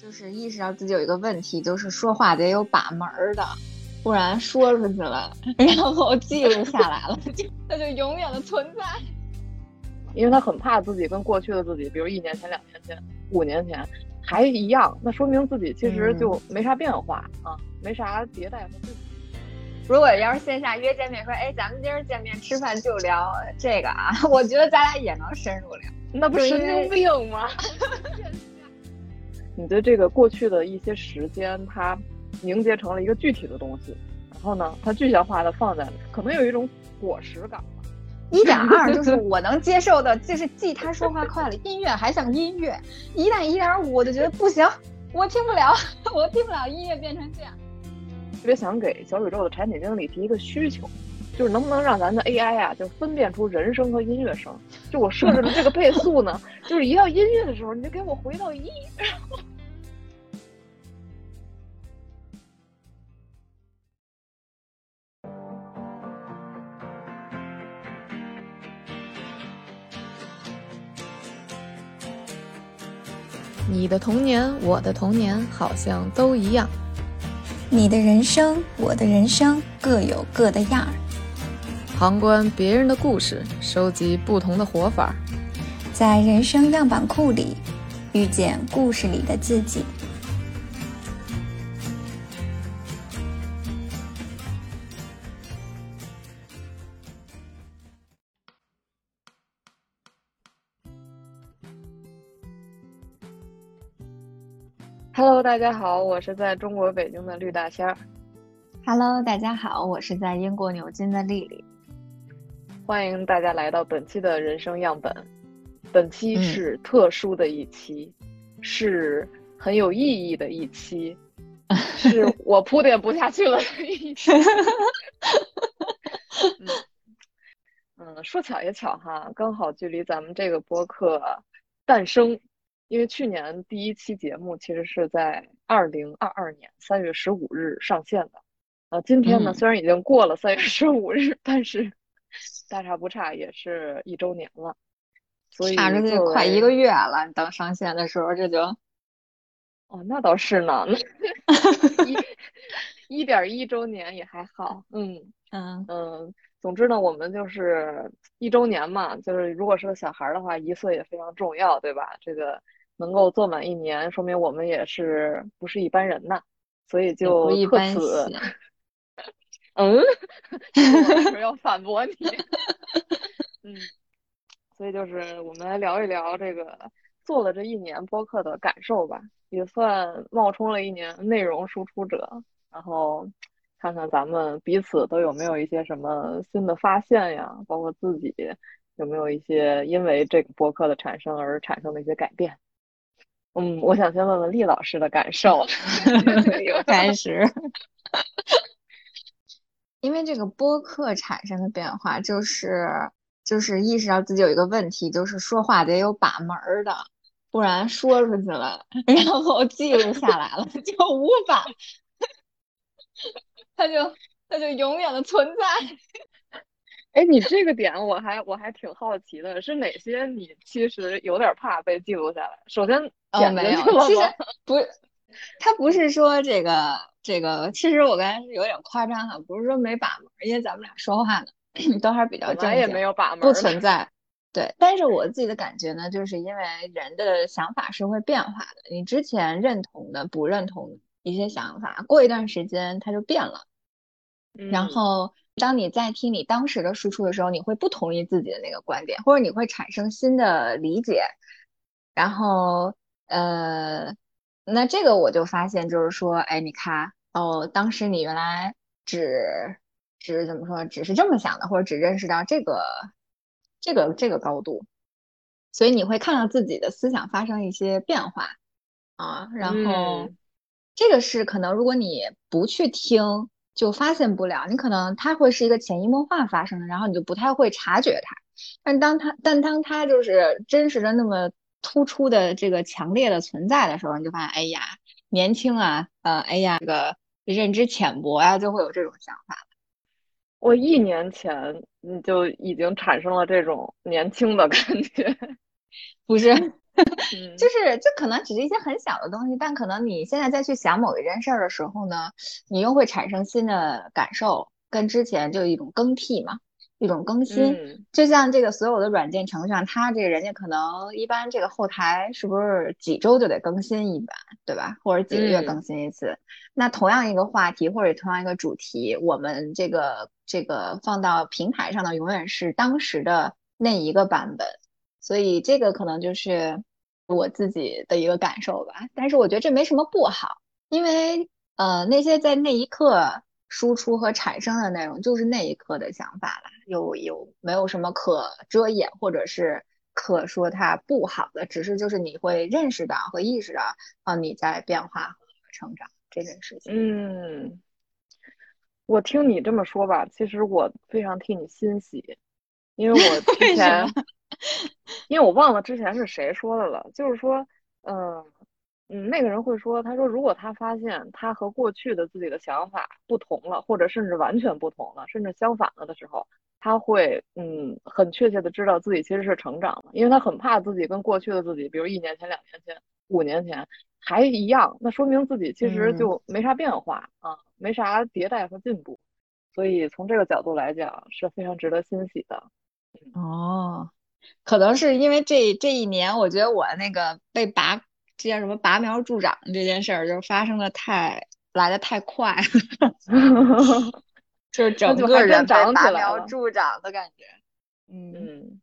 就是意识到自己有一个问题，就是说话得有把门儿的，不然说出去了，然后记录下来了，就它就永远的存在。因为他很怕自己跟过去的自己，比如一年前、两年前、五年前还一样，那说明自己其实就没啥变化啊，没啥迭代和进步。如果要是线下约见面，说哎，咱们今儿见面吃饭就聊这个啊，我觉得咱俩也能深入聊。那不神经病吗？你的这个过去的一些时间，它凝结成了一个具体的东西，然后呢，它具象化的放在，可能有一种果实感。一点 二就是我能接受的，就是既他说话快了，音乐还像音乐。一旦一点五，我就觉得不行，我听不了，我听不了音乐变成这样。特别想给小宇宙的产品经理提一个需求，就是能不能让咱的 AI 啊，就分辨出人声和音乐声。就我设置的这个倍 速呢，就是一到音乐的时候，你就给我回到一。你的童年，我的童年，好像都一样。你的人生，我的人生，各有各的样儿。旁观别人的故事，收集不同的活法，在人生样板库里遇见故事里的自己。Hello，大家好，我是在中国北京的绿大仙儿。Hello，大家好，我是在英国牛津的丽丽。欢迎大家来到本期的人生样本。本期是特殊的一期，是很有意义的一期，是我铺垫不下去了的一期。嗯，说巧也巧哈，刚好距离咱们这个播客诞生。因为去年第一期节目其实是在二零二二年三月十五日上线的，呃，今天呢虽然已经过了三月十五日，但是大差不差也是一周年了，所以差着就快一个月了。等上线的时候这就，哦，那倒是呢，一一点一周年也还好，嗯 嗯嗯。总之呢，我们就是一周年嘛，就是如果是个小孩的话，一岁也非常重要，对吧？这个。能够做满一年，说明我们也是不是一般人呐，所以就特此，嗯，要反驳你，嗯，所以就是我们来聊一聊这个做了这一年播客的感受吧，也算冒充了一年内容输出者，然后看看咱们彼此都有没有一些什么新的发现呀，包括自己有没有一些因为这个播客的产生而产生的一些改变。嗯，我想先问问厉老师的感受。又 开始，因为这个播客产生的变化，就是就是意识到自己有一个问题，就是说话得有把门儿的，不然说出去了，然后记录下来了，就无法，它就它就永远的存在。哎，你这个点我还我还挺好奇的，是哪些你其实有点怕被记录下来？首先，哦，没有，其实 不是，他不是说这个这个，其实我刚才是有点夸张哈，不是说没把门，因为咱们俩说话呢都还是比较正经，也没有把门，不存在。对，但是我自己的感觉呢，就是因为人的想法是会变化的，你之前认同的、不认同一些想法，过一段时间它就变了，然后。当你在听你当时的输出的时候，你会不同意自己的那个观点，或者你会产生新的理解。然后，呃，那这个我就发现，就是说，哎，你看，哦，当时你原来只只怎么说，只是这么想的，或者只认识到这个这个这个高度，所以你会看到自己的思想发生一些变化啊。然后，这个是可能，如果你不去听。就发现不了，你可能它会是一个潜移默化发生的，然后你就不太会察觉它。但当它，但当它就是真实的那么突出的这个强烈的存在的时候，你就发现，哎呀，年轻啊，呃，哎呀，这个认知浅薄啊，就会有这种想法。我一年前你就已经产生了这种年轻的感觉，不是？就是这可能只是一些很小的东西，但可能你现在再去想某一件事儿的时候呢，你又会产生新的感受，跟之前就一种更替嘛。一种更新，就像这个所有的软件程序上，它这个人家可能一般这个后台是不是几周就得更新一版，对吧？或者几个月更新一次？那同样一个话题或者同样一个主题，我们这个这个放到平台上的永远是当时的那一个版本，所以这个可能就是我自己的一个感受吧。但是我觉得这没什么不好，因为呃那些在那一刻。输出和产生的内容就是那一刻的想法了，有有没有什么可遮掩或者是可说它不好的？只是就是你会认识到和意识到啊你在变化和成长这件事情。嗯，我听你这么说吧，其实我非常替你欣喜，因为我 之前，因为我忘了之前是谁说的了，就是说，嗯。嗯，那个人会说，他说如果他发现他和过去的自己的想法不同了，或者甚至完全不同了，甚至相反了的时候，他会嗯很确切的知道自己其实是成长了，因为他很怕自己跟过去的自己，比如一年前、两年前、五年前还一样，那说明自己其实就没啥变化啊，没啥迭代和进步，所以从这个角度来讲是非常值得欣喜的。哦，可能是因为这这一年，我觉得我那个被拔。这叫什么拔苗助长这件事儿，就发生的太来的太快，就是整个人长拔苗助长的感觉。嗯，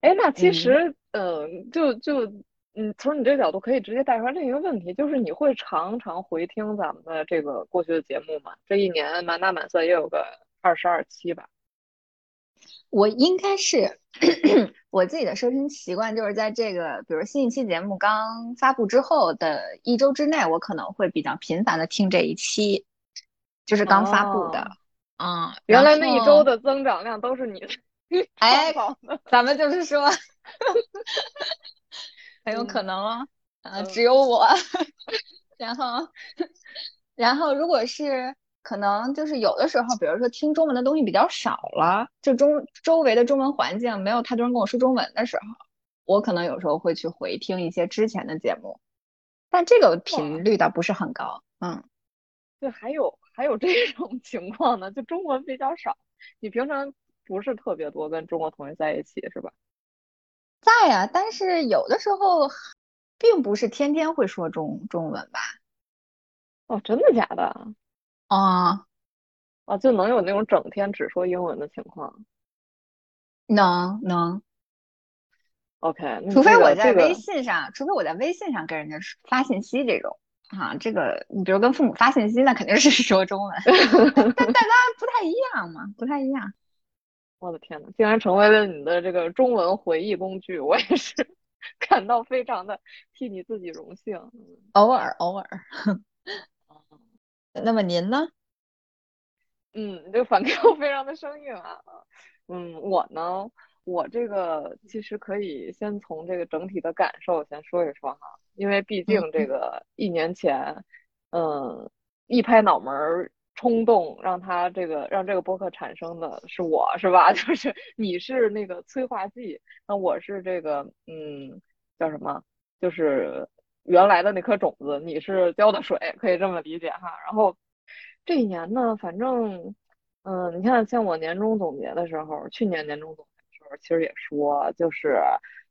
哎，那其实，嗯，就就，嗯，从你这个角度可以直接带出来另一个问题，就是你会常常回听咱们的这个过去的节目吗？这一年满打满算也有个二十二期吧。我应该是 我自己的收听习惯，就是在这个比如新一期节目刚发布之后的一周之内，我可能会比较频繁的听这一期，就是刚发布的。嗯，原来那一周的增长量都是你的 哎，咱们就是说 很有可能哦，呃，只有我。然后，然后如果是。可能就是有的时候，比如说听中文的东西比较少了，就中周围的中文环境没有太多人跟我说中文的时候，我可能有时候会去回听一些之前的节目，但这个频率倒不是很高。嗯，对，还有还有这种情况呢，就中文比较少。你平常不是特别多跟中国同学在一起是吧？在呀，但是有的时候并不是天天会说中中文吧？哦，真的假的？啊，啊，就能有那种整天只说英文的情况？能能，OK，除非我在微信上，除非我在微信上跟人家发信息这种，啊，这个你比如跟父母发信息，那肯定是 说中文，但大家不太一样嘛，不太一样。我的天呐，竟然成为了你的这个中文回忆工具，我也是感到非常的替你自己荣幸。偶尔偶尔。那么您呢？嗯，这个反 Q 非常的生硬啊。嗯，我呢，我这个其实可以先从这个整体的感受先说一说哈，因为毕竟这个一年前，嗯，一拍脑门冲动让他这个让这个播客产生的是我是吧？就是你是那个催化剂，那我是这个嗯叫什么？就是。原来的那颗种子，你是浇的水，可以这么理解哈。然后这一年呢，反正，嗯，你看，像我年终总结的时候，去年年终总结的时候，其实也说，就是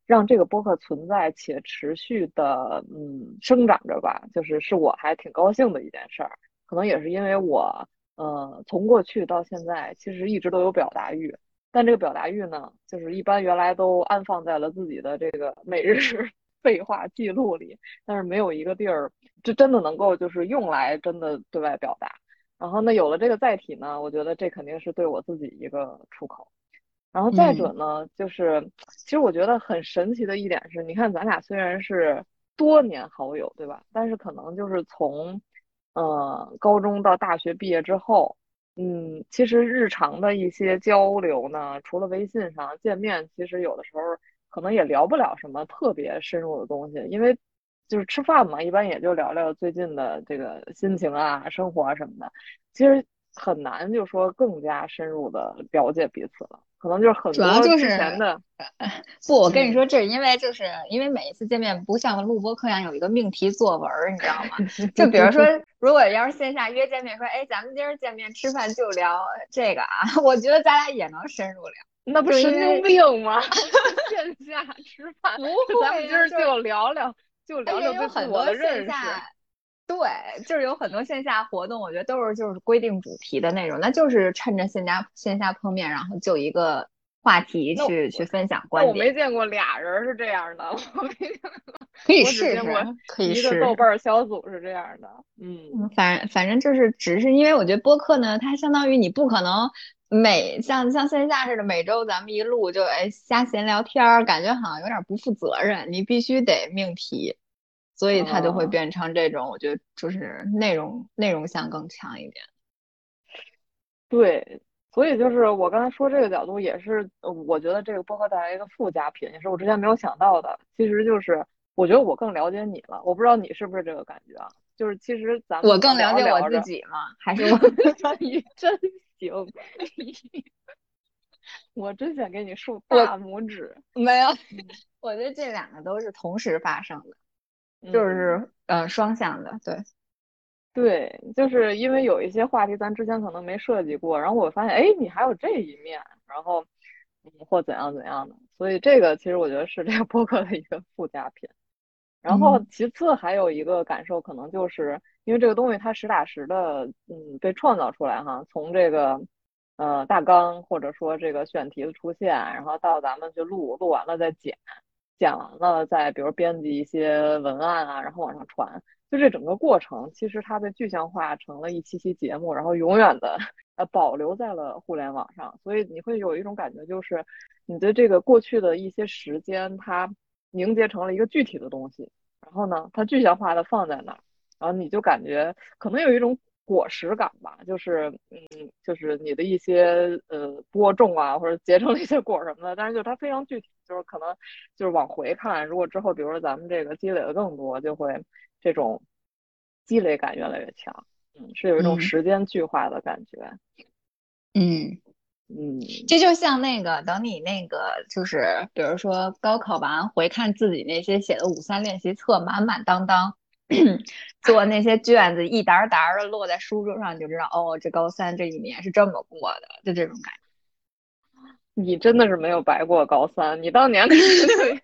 让这个播客存在且持续的，嗯，生长着吧，就是是我还挺高兴的一件事儿。可能也是因为我，呃，从过去到现在，其实一直都有表达欲，但这个表达欲呢，就是一般原来都安放在了自己的这个每日。废话记录里，但是没有一个地儿，就真的能够就是用来真的对外表达。然后呢，有了这个载体呢，我觉得这肯定是对我自己一个出口。然后再者呢，就是其实我觉得很神奇的一点是，你看咱俩虽然是多年好友，对吧？但是可能就是从呃高中到大学毕业之后，嗯，其实日常的一些交流呢，除了微信上见面，其实有的时候。可能也聊不了什么特别深入的东西，因为就是吃饭嘛，一般也就聊聊最近的这个心情啊、生活啊什么的。其实很难就说更加深入的了解彼此了。可能就是很主要就是。不，我跟你说，这是因为就是因为每一次见面不像录播课一样有一个命题作文，你知道吗？就比如说，如果要是线下约见面，说哎，咱们今儿见面吃饭就聊这个啊，我觉得咱俩也能深入聊。那不神经病吗？线下吃饭，不会，咱们今儿就聊聊，就聊聊对很多认识。对，就是有很多线下活动，我觉得都是就是规定主题的那种，那就是趁着线下线下碰面，然后就一个话题去去分享观点。我没见过俩人是这样的，我没见过。可以试试，可以试。一个豆瓣小组是这样的，嗯，反反正就是只是因为我觉得播客呢，它相当于你不可能每像像线下似的每周咱们一录就哎瞎闲聊天，感觉好像有点不负责任，你必须得命题。所以它就会变成这种，我觉得就是内容内容性更强一点。对，所以就是我刚才说这个角度，也是我觉得这个播客带来一个附加品，也是我之前没有想到的。其实就是我觉得我更了解你了，我不知道你是不是这个感觉啊？就是其实咱们我更了解我自己嘛？还是我你 真行，我真想给你竖大拇指。没有，我觉得这两个都是同时发生的。就是呃双向的，对，对，就是因为有一些话题咱之前可能没设计过，然后我发现，哎，你还有这一面，然后或怎样怎样的，所以这个其实我觉得是这个播客的一个附加品。然后其次还有一个感受，可能就是因为这个东西它实打实的，嗯，被创造出来哈，从这个呃大纲或者说这个选题的出现，然后到咱们去录，录完了再剪。剪完了，再比如编辑一些文案啊，然后往上传，就这整个过程，其实它被具象化成了一期期节目，然后永远的呃保留在了互联网上。所以你会有一种感觉，就是你的这个过去的一些时间，它凝结成了一个具体的东西，然后呢，它具象化的放在那儿，然后你就感觉可能有一种。果实感吧，就是嗯，就是你的一些呃播种啊，或者结成了一些果什么的，但是就它非常具体，就是可能就是往回看，如果之后比如说咱们这个积累的更多，就会这种积累感越来越强，嗯，是有一种时间巨化的感觉，嗯嗯，这就像那个等你那个就是比如说高考完回看自己那些写的五三练习册满满当当。做那些卷子一沓沓的落在书桌上，你就知道哦，这高三这一年是这么过的，就这种感觉。你真的是没有白过高三，你当年 肯定对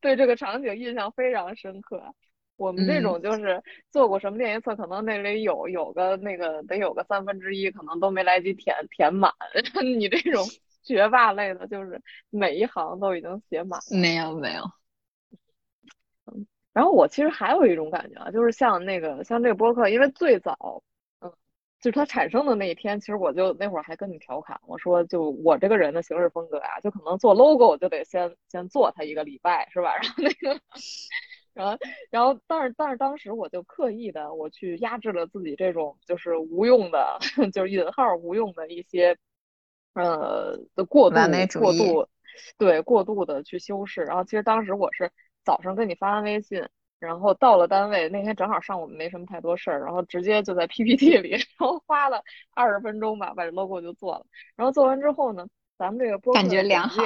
对这个场景印象非常深刻。我们这种就是做过什么练习册，可能那里有有个那个得有个三分之一，可能都没来及填填满。你这种学霸类的，就是每一行都已经写满了。没有没有。然后我其实还有一种感觉啊，就是像那个像这个播客，因为最早，嗯，就是它产生的那一天，其实我就那会儿还跟你调侃，我说就我这个人的行事风格呀，就可能做 logo 我就得先先做它一个礼拜，是吧？然后那个，然后然后但是但是当时我就刻意的我去压制了自己这种就是无用的，就是引号无用的一些，呃的过度过度，对过度的去修饰。然后其实当时我是。早上跟你发完微信，然后到了单位那天正好上午没什么太多事儿，然后直接就在 PPT 里，然后花了二十分钟吧，把这 logo 就做了。然后做完之后呢，咱们这个播感觉良好。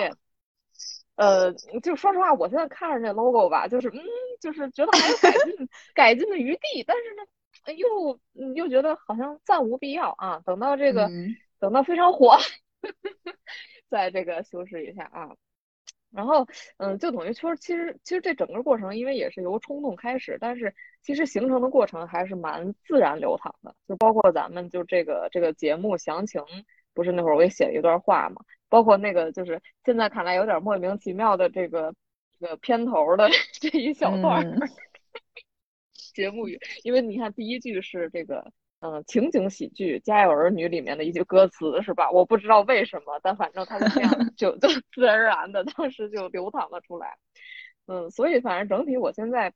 呃，就说实话，我现在看着这 logo 吧，就是嗯，就是觉得还有改进 改进的余地，但是呢，又又觉得好像暂无必要啊。等到这个等到非常火，再这个修饰一下啊。然后，嗯，就等于说，其实其实这整个过程，因为也是由冲动开始，但是其实形成的过程还是蛮自然流淌的。就包括咱们就这个这个节目详情，不是那会儿我也写了一段话嘛，包括那个就是现在看来有点莫名其妙的这个这个片头的 这一小段 节目语，因为你看第一句是这个。嗯，情景喜剧《家有儿女》里面的一句歌词是吧？我不知道为什么，但反正它就这样，就 就自然而然的，当时就流淌了出来。嗯，所以反正整体我现在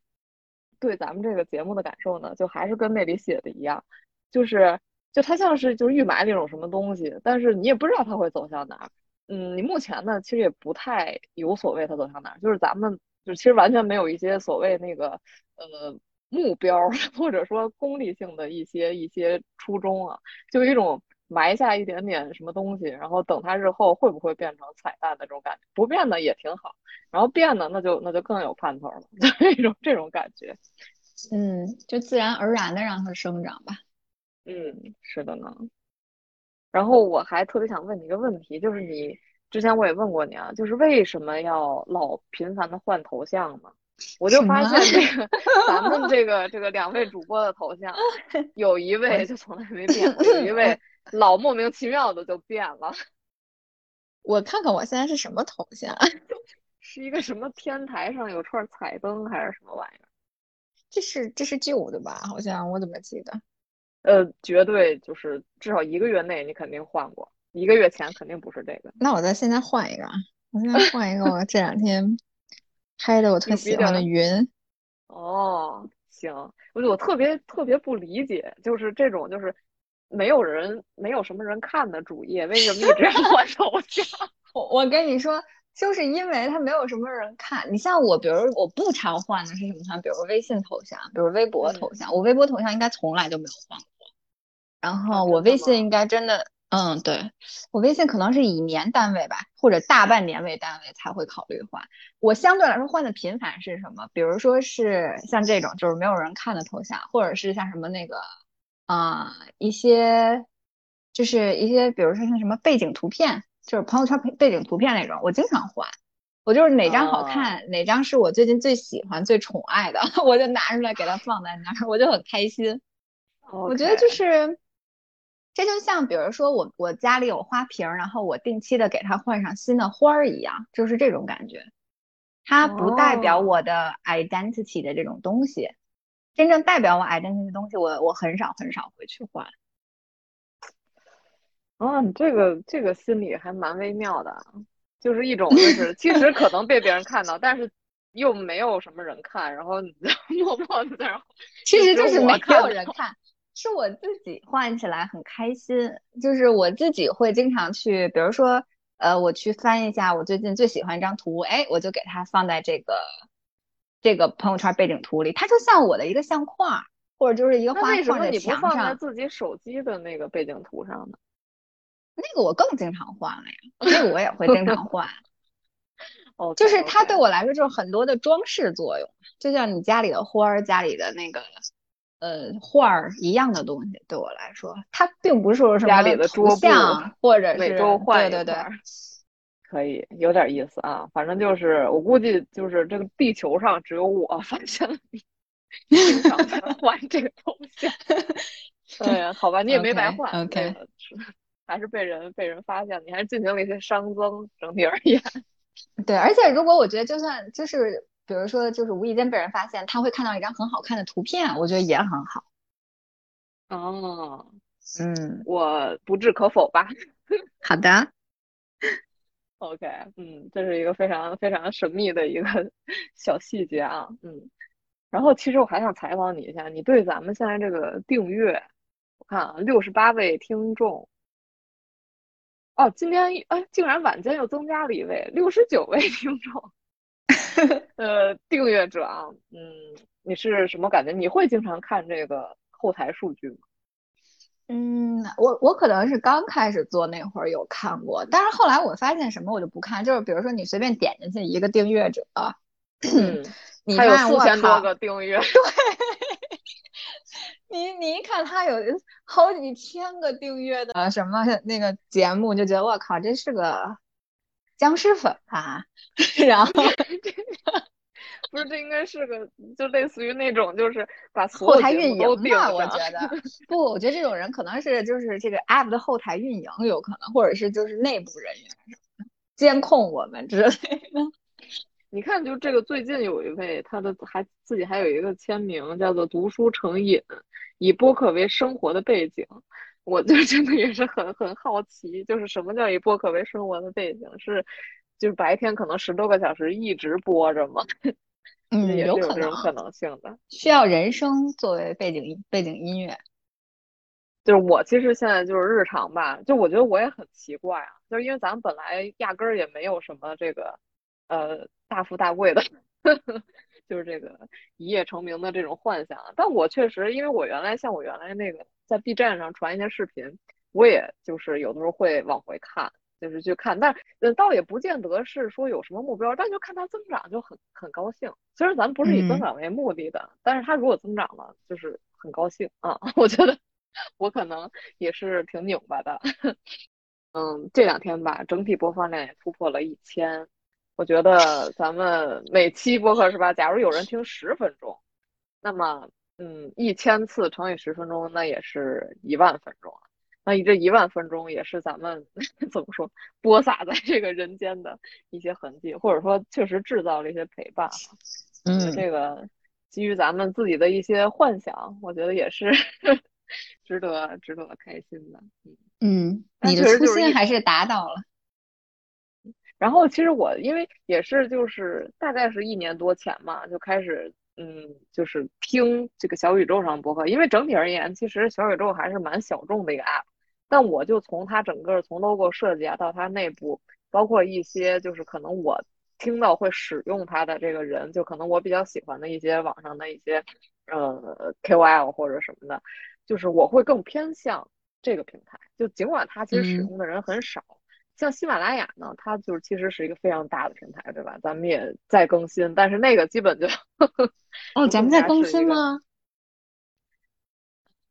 对咱们这个节目的感受呢，就还是跟那里写的一样，就是就它像是就是预埋了一种什么东西，但是你也不知道它会走向哪儿。嗯，你目前呢，其实也不太有所谓它走向哪儿，就是咱们就其实完全没有一些所谓那个呃。目标 或者说功利性的一些一些初衷啊，就一种埋下一点点什么东西，然后等它日后会不会变成彩蛋的这种感觉，不变的也挺好，然后变的那就那就更有盼头了，就 这种这种感觉，嗯，就自然而然的让它生长吧。嗯，是的呢。然后我还特别想问你一个问题，就是你之前我也问过你啊，就是为什么要老频繁的换头像呢？我就发现这个咱们这个这个两位主播的头像，有一位就从来没变过，有一位老莫名其妙的就变了。我看看我现在是什么头像，是一个什么天台上有串彩灯还是什么玩意儿？这是这是旧的吧？好像我怎么记得？呃，绝对就是至少一个月内你肯定换过，一个月前肯定不是这个。那我再现在换一个，我现在换一个，我这两天。拍的我特喜欢的云，哦，行，我我特别特别不理解，就是这种就是没有人没有什么人看的主页，为什么一直换头像？我我跟你说，就是因为它没有什么人看。你像我，比如我不常换的是什么像，比如微信头像，比如微博头像，我微博头像应该从来都没有换过。然后我微信应该真的。嗯，对我微信可能是以年单位吧，或者大半年为单位才会考虑换。我相对来说换的频繁是什么？比如说是像这种就是没有人看的头像，或者是像什么那个啊一些就是一些，比如说像什么背景图片，就是朋友圈背背景图片那种，我经常换。我就是哪张好看，哪张是我最近最喜欢、最宠爱的，我就拿出来给它放在那儿，我就很开心。我觉得就是。这就像，比如说我我家里有花瓶，然后我定期的给它换上新的花儿一样，就是这种感觉。它不代表我的 identity 的这种东西，真正代表我 identity 的东西，我我很少很少会去换。哦，你这个这个心理还蛮微妙的，就是一种就是其实可能被别人看到，但是又没有什么人看，然后你 默默的在，其实就是没有人看。是我自己换起来很开心，就是我自己会经常去，比如说，呃，我去翻一下我最近最喜欢一张图，哎，我就给它放在这个这个朋友圈背景图里，它就像我的一个相框，或者就是一个花框在墙上。为什么你不放在自己手机的那个背景图上呢？那个我更经常换了呀，那个我也会经常换。哦，就是它对我来说就是很多的装饰作用，就像你家里的花儿，家里的那个。呃，画儿一样的东西对我来说，它并不是说什么图像或者是每周换对对对，可以有点意思啊。反正就是我估计就是这个地球上只有我发现了你经常换这个头像。哎呀，好吧，你也没白换，OK，还是被人被人发现，你还是进行了一些熵增，整体而言。对，而且如果我觉得就算就是。比如说，就是无意间被人发现，他会看到一张很好看的图片，我觉得也很好。哦，嗯，我不置可否吧。好的。OK，嗯，这是一个非常非常神秘的一个 小细节啊，嗯。然后，其实我还想采访你一下，你对咱们现在这个订阅，我看啊，六十八位听众。哦，今天哎，竟然晚间又增加了一位，六十九位听众。呃，订阅者啊，嗯，你是什么感觉？你会经常看这个后台数据吗？嗯，我我可能是刚开始做那会儿有看过，但是后来我发现什么我就不看，就是比如说你随便点进去一个订阅者，嗯，你有四千多个订阅，对，你你一看他有好几千个订阅的什么那个节目，就觉得我靠，这是个。僵尸粉啊，然后不是这应该是个就类似于那种就是把后台运营吧，我觉得不，我觉得这种人可能是就是这个 app 的后台运营有可能，或者是就是内部人员什么的监控我们之类的。你看，就这个最近有一位，他的还自己还有一个签名叫做“读书成瘾”，以播客为生活的背景。我就真的也是很很好奇，就是什么叫以播客为生活的背景？是就是白天可能十多个小时一直播着吗？嗯，有可能可能性的。需要人声作为背景背景音乐。就是我其实现在就是日常吧，就我觉得我也很奇怪啊，就是因为咱们本来压根儿也没有什么这个呃大富大贵的。就是这个一夜成名的这种幻想，但我确实，因为我原来像我原来那个在 B 站上传一些视频，我也就是有的时候会往回看，就是去看，但呃倒也不见得是说有什么目标，但就看它增长就很很高兴。虽然咱不是以增长为目的的，但是它如果增长了，就是很高兴啊。我觉得我可能也是挺拧巴的。嗯，这两天吧，整体播放量也突破了一千。我觉得咱们每期播客是吧？假如有人听十分钟，那么嗯，一千次乘以十分钟，那也是一万分钟了。那你这一万分钟也是咱们 怎么说，播撒在这个人间的一些痕迹，或者说确实制造了一些陪伴。嗯，这个基于咱们自己的一些幻想，我觉得也是 值得值得开心的。嗯嗯，你的初心还是达到了。然后其实我因为也是就是大概是一年多前嘛，就开始嗯，就是听这个小宇宙上播客。因为整体而言，其实小宇宙还是蛮小众的一个 app。但我就从它整个从 logo 设计啊，到它内部，包括一些就是可能我听到会使用它的这个人，就可能我比较喜欢的一些网上的一些呃 KOL 或者什么的，就是我会更偏向这个平台。就尽管它其实使用的人很少。像喜马拉雅呢，它就是其实是一个非常大的平台，对吧？咱们也在更新，但是那个基本就哦，咱们在更新吗？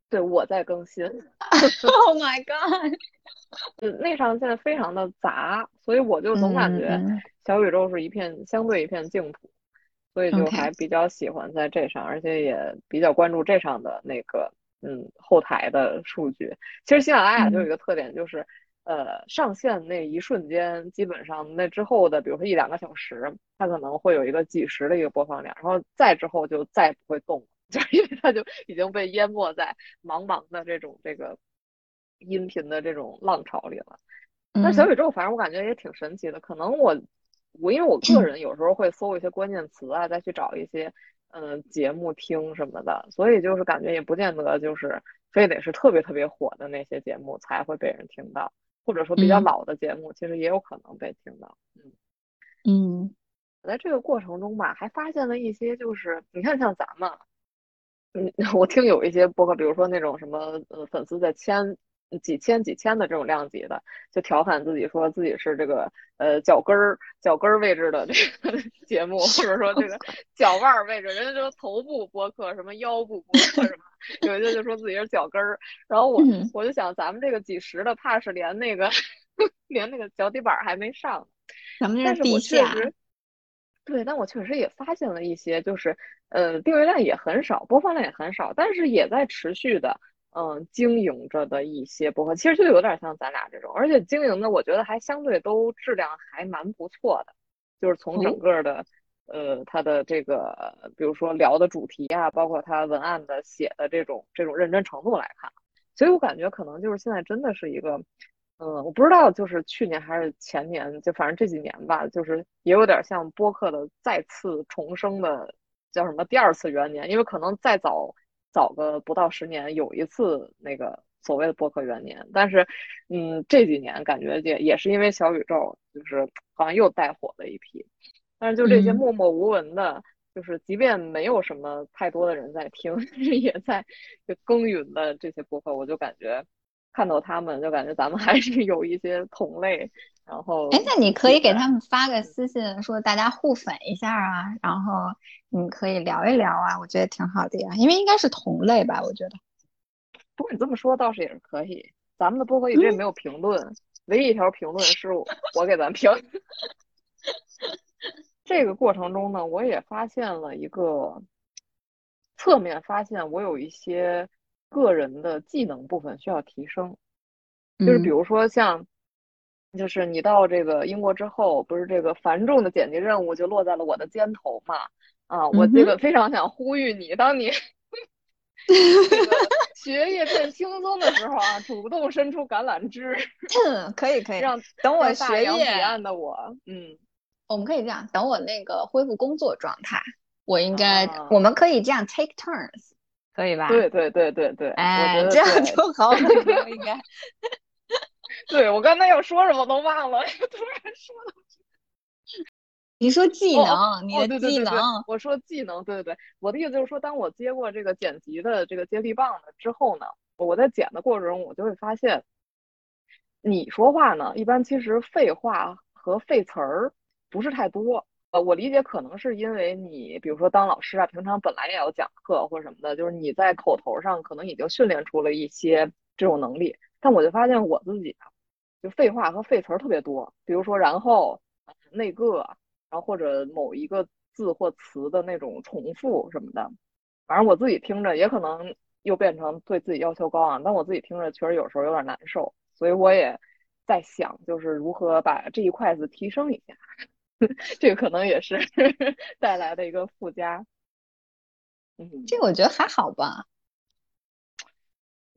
对，我在更新。Oh my god！嗯，那上现在非常的杂，所以我就总感觉小宇宙是一片相对一片净土，所以就还比较喜欢在这上，而且也比较关注这上的那个嗯后台的数据。其实喜马拉雅就有一个特点，就是。呃，上线那一瞬间，基本上那之后的，比如说一两个小时，它可能会有一个几十的一个播放量，然后再之后就再不会动了，就是因为它就已经被淹没在茫茫的这种这个音频的这种浪潮里了。那小宇宙，反正我感觉也挺神奇的。可能我我因为我个人有时候会搜一些关键词啊，再去找一些嗯节目听什么的，所以就是感觉也不见得就是非得是特别特别火的那些节目才会被人听到。或者说比较老的节目，其实也有可能被听到。嗯嗯，在这个过程中吧，还发现了一些，就是你看，像咱们，嗯，我听有一些播客，比如说那种什么呃粉丝在千几千几千的这种量级的，就调侃自己说自己是这个呃脚跟儿脚跟儿位置的这个 节目，或者说这个 脚腕儿位置，人家说头部播客什么腰部播客什么。有一个就说自己是脚跟儿，然后我我就想，咱们这个几十的，怕是连那个 连那个脚底板还没上。咱们这是确实，对，但我确实也发现了一些，就是呃，订阅量也很少，播放量也很少，但是也在持续的嗯经营着的一些播客，其实就有点像咱俩这种，而且经营的我觉得还相对都质量还蛮不错的，就是从整个的。呃，他的这个，比如说聊的主题啊，包括他文案的写的这种这种认真程度来看，所以我感觉可能就是现在真的是一个，嗯，我不知道就是去年还是前年，就反正这几年吧，就是也有点像播客的再次重生的，叫什么第二次元年，因为可能再早早个不到十年有一次那个所谓的播客元年，但是嗯，这几年感觉也也是因为小宇宙，就是好像又带火了一批。但是就这些默默无闻的，就是即便没有什么太多的人在听，但是也在耕耘的这些播客，我就感觉看到他们，就感觉咱们 还是有一些同类。然后，哎，那你可以给他们发个私信，说大家互粉一下啊，然后你可以聊一聊啊，我觉得挺好的呀，因为应该是同类吧，我觉得。不过你这么说倒是也是可以。咱们的播客一直也没有评论，唯一一条评论是我 给咱评。这个过程中呢，我也发现了一个侧面发现，我有一些个人的技能部分需要提升，就是比如说像，就是你到这个英国之后，不是这个繁重的剪辑任务就落在了我的肩头嘛？啊，我这个非常想呼吁你，当你 这个学业变轻松的时候啊，主动伸出橄榄枝，可以可以，让等我学业彼岸的我，嗯。我们可以这样，等我那个恢复工作状态，我应该，我们可以这样 take turns，可以吧？对对对对对，哎，这样就好 了，应该。对我刚才要说什么都忘了，突然说的。你说技能，你的技能，我说技能，对对对，我的意思就是说，当我接过这个剪辑的这个接力棒了之后呢，我在剪的过程中，我就会发现，你说话呢，一般其实废话和废词儿不是太多。呃，我理解可能是因为你，比如说当老师啊，平常本来也要讲课或什么的，就是你在口头上可能已经训练出了一些这种能力。但我就发现我自己啊，就废话和废词儿特别多，比如说然后那个，然后或者某一个字或词的那种重复什么的，反正我自己听着也可能又变成对自己要求高啊，但我自己听着确实有时候有点难受。所以我也在想，就是如何把这一块子提升一下，这个可能也是 带来的一个附加。嗯，这我觉得还好吧。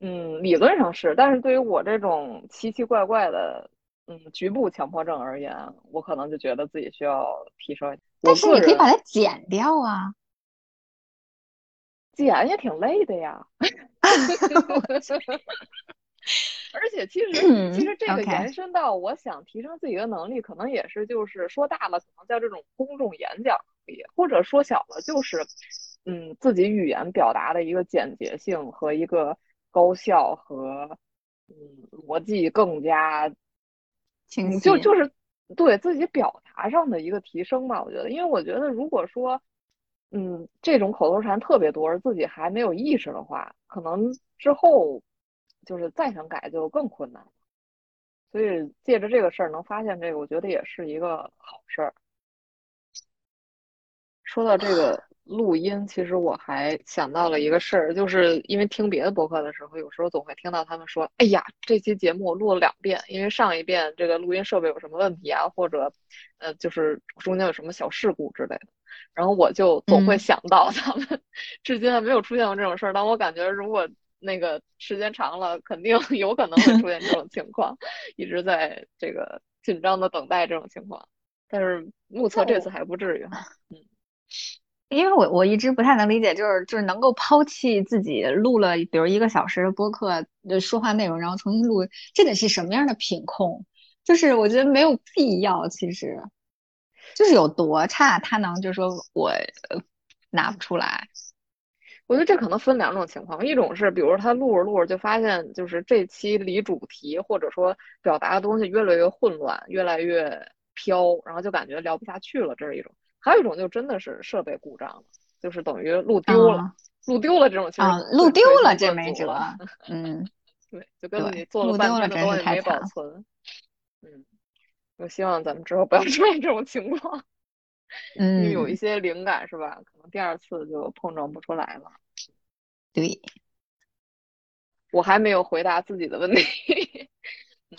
嗯，理论上是，但是对于我这种奇奇怪怪的嗯局部强迫症而言，我可能就觉得自己需要提升。但是你可以把它剪掉啊，剪也挺累的呀。而且其实，其实这个延伸到我想提升自己的能力，可能也是就是说大了，可能叫这种公众演讲能力，或者说小了，就是嗯自己语言表达的一个简洁性和一个高效和嗯逻辑更加清晰，就就是对自己表达上的一个提升吧。我觉得，因为我觉得如果说嗯这种口头禅特别多，而自己还没有意识的话，可能之后。就是再想改就更困难了，所以借着这个事儿能发现这个，我觉得也是一个好事儿。说到这个录音，其实我还想到了一个事儿，就是因为听别的博客的时候，有时候总会听到他们说：“哎呀，这期节目我录了两遍，因为上一遍这个录音设备有什么问题啊，或者呃，就是中间有什么小事故之类的。”然后我就总会想到他们，至今还没有出现过这种事儿，但我感觉如果。那个时间长了，肯定 有可能会出现这种情况，一直在这个紧张的等待这种情况。但是目测这次还不至于哈。嗯，因为我我一直不太能理解，就是就是能够抛弃自己录了比如一个小时的播客的说话内容，然后重新录，这得是什么样的品控？就是我觉得没有必要，其实就是有多差，他能就说我拿不出来。我觉得这可能分两种情况，一种是，比如他录着录着就发现，就是这期离主题或者说表达的东西越来越混乱，越来越飘，然后就感觉聊不下去了，这是一种；还有一种就真的是设备故障了，就是等于录丢了，录丢了这种情况。录丢了这没辙。嗯，对，就跟你做了半天的东西没保存。嗯，我希望咱们之后不要出现这种情况。嗯，因为有一些灵感是吧？可能第二次就碰撞不出来了。对，我还没有回答自己的问题。嗯，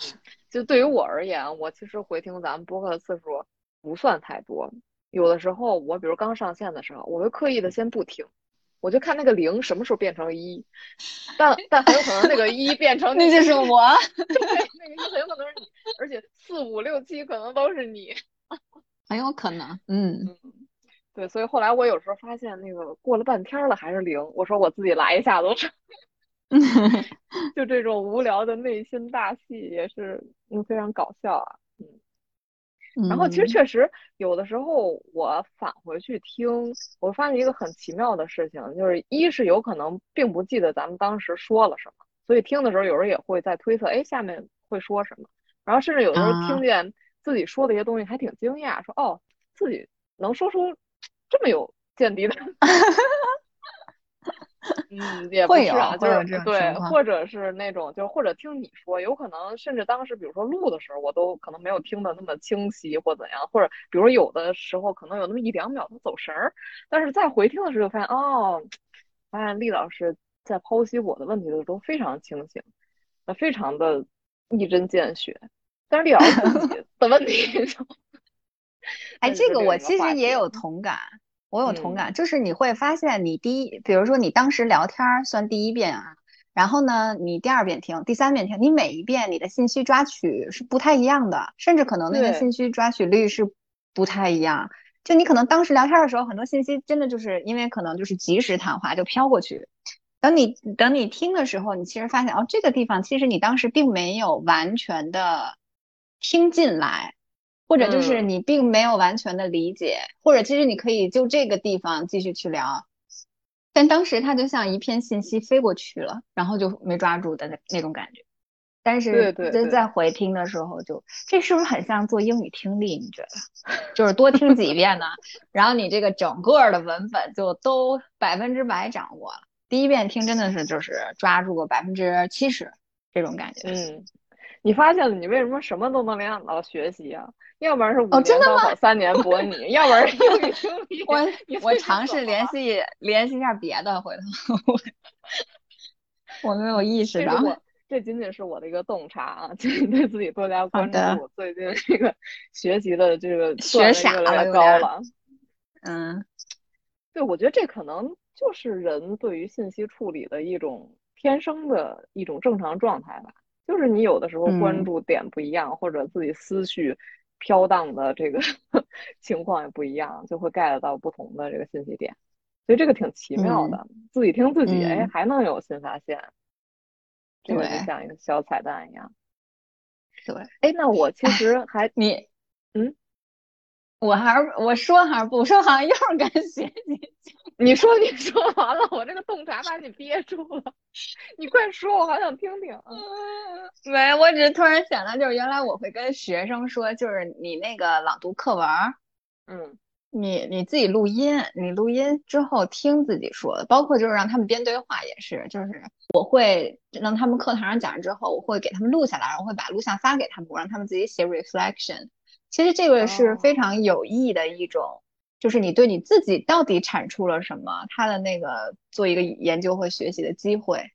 就对于我而言，我其实回听咱们播客的次数不算太多。有的时候，我比如刚上线的时候，我会刻意的先不听，我就看那个零什么时候变成一，但但很有可能那个一变成 那就是我，对，那个一很有可能是你，而且四五六七可能都是你。很有可能，嗯，对，所以后来我有时候发现那个过了半天了还是零，我说我自己来一下都是，就这种无聊的内心大戏也是嗯非常搞笑啊，嗯，然后其实确实有的时候我返回去听，我发现一个很奇妙的事情，就是一是有可能并不记得咱们当时说了什么，所以听的时候有时候也会在推测，哎，下面会说什么，然后甚至有的时候听见。自己说的一些东西还挺惊讶，说哦，自己能说出这么有见地的，嗯，也不是啊，就是对，或者是那种，就是或者听你说，有可能甚至当时比如说录的时候，我都可能没有听的那么清晰或怎样，或者比如有的时候可能有那么一两秒他走神儿，但是再回听的时候就发现哦，发现厉老师在剖析我的问题的时候都非常清醒，那非常的一针见血。但是厉老师的问题就，哎，这个我其实也有同感，我有同感，就是你会发现，你第一，比如说你当时聊天算第一遍啊，然后呢，你第二遍听，第三遍听，你每一遍你的信息抓取是不太一样的，甚至可能那个信息抓取率是不太一样。就你可能当时聊天的时候，很多信息真的就是因为可能就是即时谈话就飘过去。等你等你听的时候，你其实发现哦，这个地方其实你当时并没有完全的。听进来，或者就是你并没有完全的理解，或者其实你可以就这个地方继续去聊，但当时它就像一片信息飞过去了，然后就没抓住的那那种感觉。但是就在回听的时候，就这是不是很像做英语听力？你觉得？就是多听几遍呢，然后你这个整个的文本就都百分之百掌握了。第一遍听真的是就是抓住个百分之七十这种感觉。嗯，你发现了你为什么什么都能联想到学习啊？要不然是五年高考三年模拟，要不然是英语听力。我我尝试联系联系一下别的，回头 我没有意识到。这仅仅是我的一个洞察啊，请 对自己多加关注。最近这个学习的这个学傻了，高了。嗯，对，我觉得这可能就是人对于信息处理的一种天生的一种正常状态吧。就是你有的时候关注点不一样，或者自己思绪飘荡的这个 情况也不一样，就会 get 到不同的这个信息点。所以这个挺奇妙的，自己听自己，哎，还能有新发现。这个就像一个小彩蛋一样，对。哎，那我其实还你，嗯，我还是我说还是不说？好像又是跟学习。你说你说完了，我这个洞察把你憋住了。你快说，我好想听听。没，我只是突然想到，就是原来我会跟学生说，就是你那个朗读课文，嗯。你你自己录音，你录音之后听自己说的，包括就是让他们编对话也是，就是我会让他们课堂上讲完之后，我会给他们录下来，然后会把录像发给他们，我让他们自己写 reflection。其实这个是非常有益的一种，就是你对你自己到底产出了什么，他的那个做一个研究和学习的机会。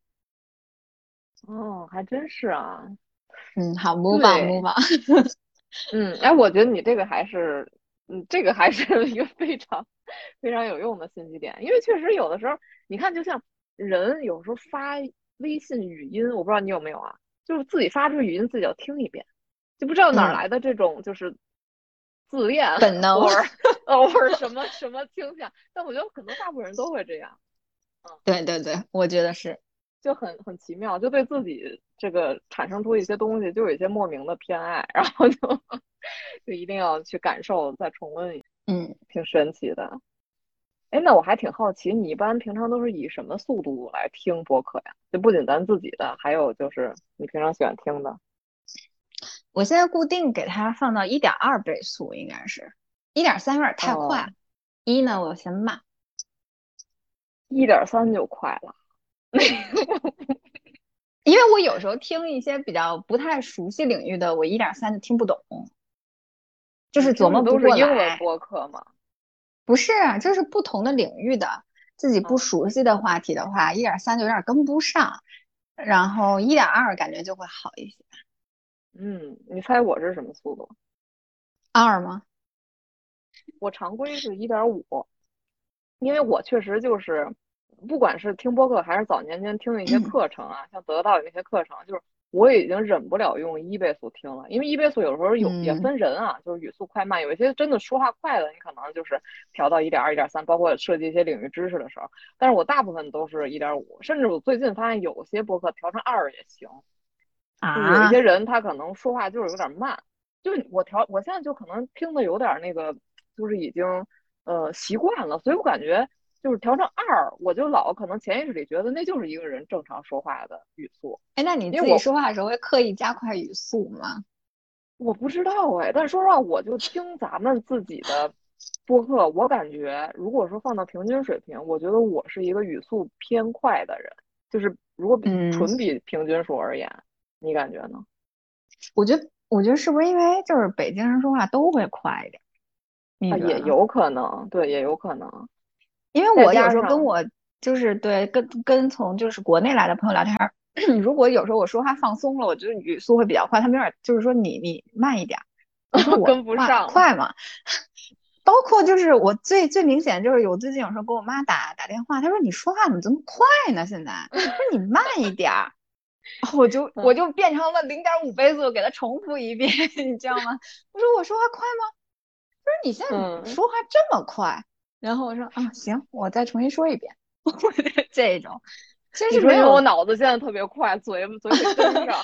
哦，还真是啊。嗯，好，move on，move on。嗯，哎，我觉得你这个还是。嗯，这个还是 一个非常非常有用的信息点，因为确实有的时候，你看，就像人有时候发微信语音，我不知道你有没有啊，就是自己发出语音自己要听一遍，就不知道哪来的这种就是自恋本能，偶尔 偶尔什么什么倾向，但我觉得可能大部分人都会这样。嗯，对对对，我觉得是，就很很奇妙，就对自己这个产生出一些东西，就有一些莫名的偏爱，然后就。就一定要去感受，再重温一下，嗯，挺神奇的。哎，那我还挺好奇，你一般平常都是以什么速度来听播客呀？就不仅咱自己的，还有就是你平常喜欢听的。我现在固定给它放到一点二倍速，应该是一点三有点太快，一呢我嫌慢，一点三就快了。因为我有时候听一些比较不太熟悉领域的，我一点三就听不懂。就是琢磨不过来。英文播客吗？不是，就是不同的领域的自己不熟悉的话题的话，一点三就有点跟不上，然后一点二感觉就会好一些。嗯，你猜我是什么速度？二吗？我常规是一点五，因为我确实就是，不管是听播客还是早年间听的一些课程啊，像得到的那些课程，就是。我已经忍不了用一倍速听了，因为一倍速有时候有也分人啊，就是语速快慢，有一些真的说话快的，你可能就是调到一点二、一点三，包括涉及一些领域知识的时候。但是我大部分都是一点五，甚至我最近发现有些播客调成二也行。啊，有一些人他可能说话就是有点慢，就我调，我现在就可能听的有点那个，就是已经呃习惯了，所以我感觉。就是调成二，我就老可能潜意识里觉得那就是一个人正常说话的语速。哎，那你自己说话的时候会刻意加快语速吗？我不知道哎，但说实话，我就听咱们自己的播客，我感觉如果说放到平均水平，我觉得我是一个语速偏快的人。就是如果比纯比平均数而言，你感觉呢？我觉得，我觉得是不是因为就是北京人说话都会快一点？啊，也有可能，对，也有可能。因为我有时候跟我就是对跟跟从就是国内来的朋友聊天，如果有时候我说话放松了，我觉得语速会比较快，他们有点就是说你你慢一点，跟不上快嘛。包括就是我最最明显就是我最近有时候给我妈打打电话，她说你说话怎么这么快呢？现在说你慢一点，我就我就变成了零点五倍速给他重复一遍，你知道吗？我说我说话快吗？他说你现在说话这么快。然后我说啊行，我再重新说一遍，这种其实没有我脑子现在特别快，嘴嘴得跟上。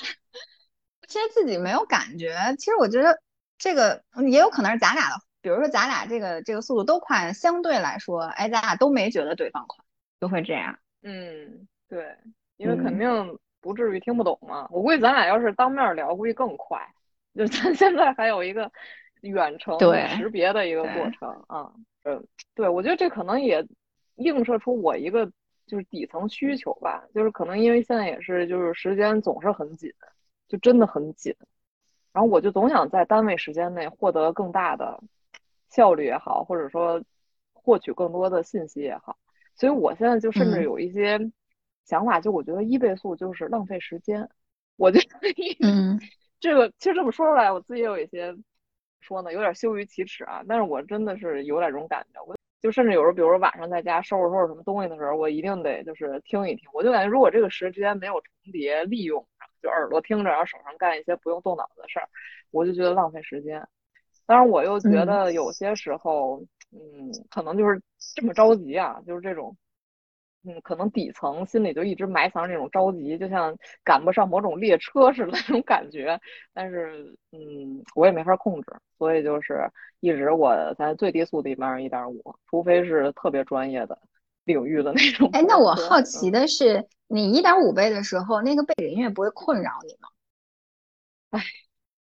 其实自己没有感觉，其实我觉得这个也有可能是咱俩的，比如说咱俩这个这个速度都快，相对来说，哎，咱俩都没觉得对方快，就会这样。嗯，对，因为肯定不至于听不懂吗？我估计咱俩要是当面聊，估计更快。就咱 现在还有一个远程识别的一个过程啊，嗯，对，我觉得这可能也映射出我一个就是底层需求吧，就是可能因为现在也是就是时间总是很紧，就真的很紧，然后我就总想在单位时间内获得更大的效率也好，或者说获取更多的信息也好。所以我现在就甚至有一些想法，就我觉得一倍速就是浪费时间。我觉得，嗯，这个其实这么说出来，我自己也有一些说呢，有点羞于启齿啊。但是我真的是有点这种感觉，我就甚至有时候，比如说晚上在家收拾收拾什么东西的时候，我一定得就是听一听。我就感觉，如果这个时间没有重叠利用，就耳朵听着，然后手上干一些不用动脑子的事儿，我就觉得浪费时间。当然，我又觉得有些时候。嗯，可能就是这么着急啊，就是这种，嗯，可能底层心里就一直埋藏着这种着急，就像赶不上某种列车似的那种感觉。但是，嗯，我也没法控制，所以就是一直我在最低速的一般是一点五，除非是特别专业的领域的那种。哎，那我好奇的是，你一点五倍的时候，那个背景音乐不会困扰你吗？哎，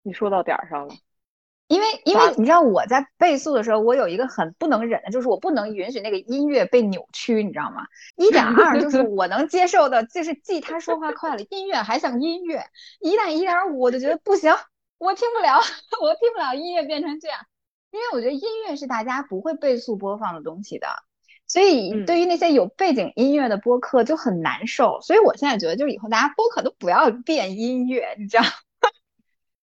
你说到点儿上了。因为，因为你知道我在倍速的时候，我有一个很不能忍的，就是我不能允许那个音乐被扭曲，你知道吗？一点二就 是我能接受的，就是既他说话快了，音乐还像音乐。一旦一点五，我就觉得不行，我听不了，我听不了音乐变成这样。因为我觉得音乐是大家不会倍速播放的东西的，所以对于那些有背景音乐的播客就很难受。所以我现在觉得，就是以后大家播客都不要变音乐，你知道。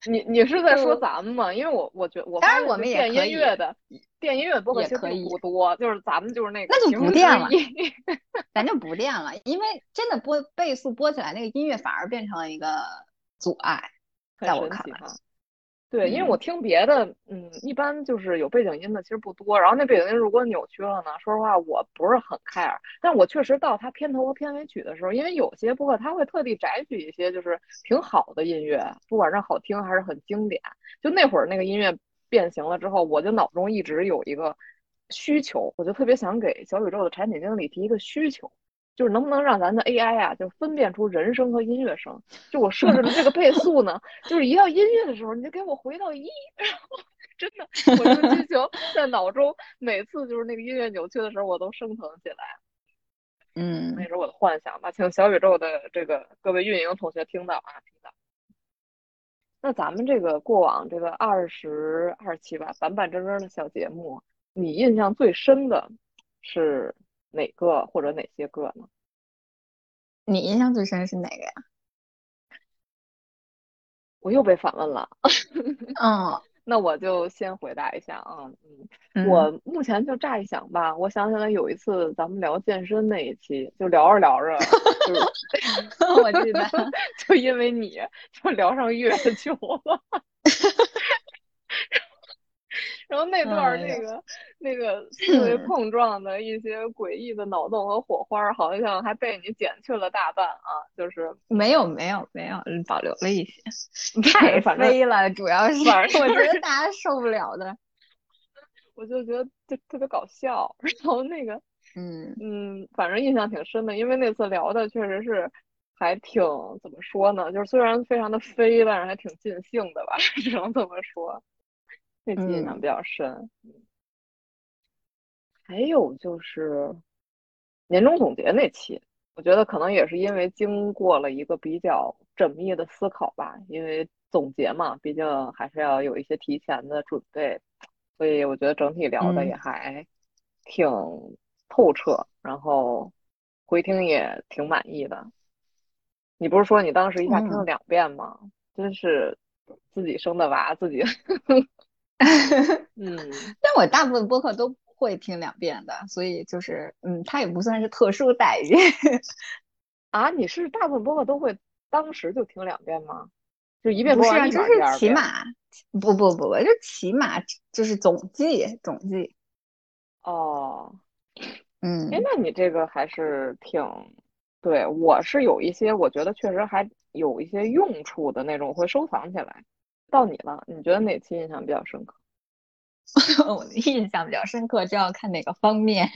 你你是在说咱们吗？因为我我觉我当然我们也电音乐的电音乐播客其实不多，就是咱们就是那个那就不电了，咱就不电了，因为真的播倍速播起来，那个音乐反而变成了一个阻碍，在我看来。对，因为我听别的，嗯，一般就是有背景音的，其实不多。然后那背景音如果扭曲了呢，说实话我不是很 care。但我确实到它片头和片尾曲的时候，因为有些播客他会特地摘取一些就是挺好的音乐，不管是好听还是很经典。就那会儿那个音乐变形了之后，我就脑中一直有一个需求，我就特别想给小宇宙的产品经理提一个需求。就是能不能让咱的 AI 啊，就分辨出人声和音乐声？就我设置的这个倍速呢，就是一到音乐的时候，你就给我回到一，然后真的，我就进行 在脑中每次就是那个音乐扭曲的时候，我都升腾起来。嗯，那是我的幻想吧，请小宇宙的这个各位运营同学听到啊，听到。那咱们这个过往这个二十二期吧，板板正正的小节目，你印象最深的是？哪个或者哪些个呢？你印象最深是哪个呀？我又被反问了。嗯，那我就先回答一下啊。嗯，我目前就乍一想吧，我想起来有一次咱们聊健身那一期，就聊着聊着，我记得，就因为你就聊上月球了。然后那段那个那 个思维碰撞的一些诡异的脑洞和火花，好像还被你剪去了大半啊！就是没有没有没有保留了一些，太飞了，主要是我觉得大家受不了的。我就觉得就特别搞笑，然后那个嗯嗯，反正印象挺深的，因为那次聊的确实是还挺怎么说呢？就是虽然非常的飞，但是还挺尽兴的吧，只能这么说。那期印象比较深，还有就是年终总结那期，我觉得可能也是因为经过了一个比较缜密的思考吧，因为总结嘛，毕竟还是要有一些提前的准备，所以我觉得整体聊的也还挺透彻，然后回听也挺满意的。你不是说你当时一下听了两遍吗？真是自己生的娃自己。嗯，但我大部分播客都会听两遍的，所以就是，嗯，它也不算是特殊待遇 啊。你是大部分播客都会当时就听两遍吗？就一遍播完就是起码，不不不不，就起码就是总计总计。哦，嗯，哎，那你这个还是挺，对我是有一些，我觉得确实还有一些用处的那种，会收藏起来。到你了，你觉得哪期印象比较深刻？我的印象比较深刻，就要看哪个方面。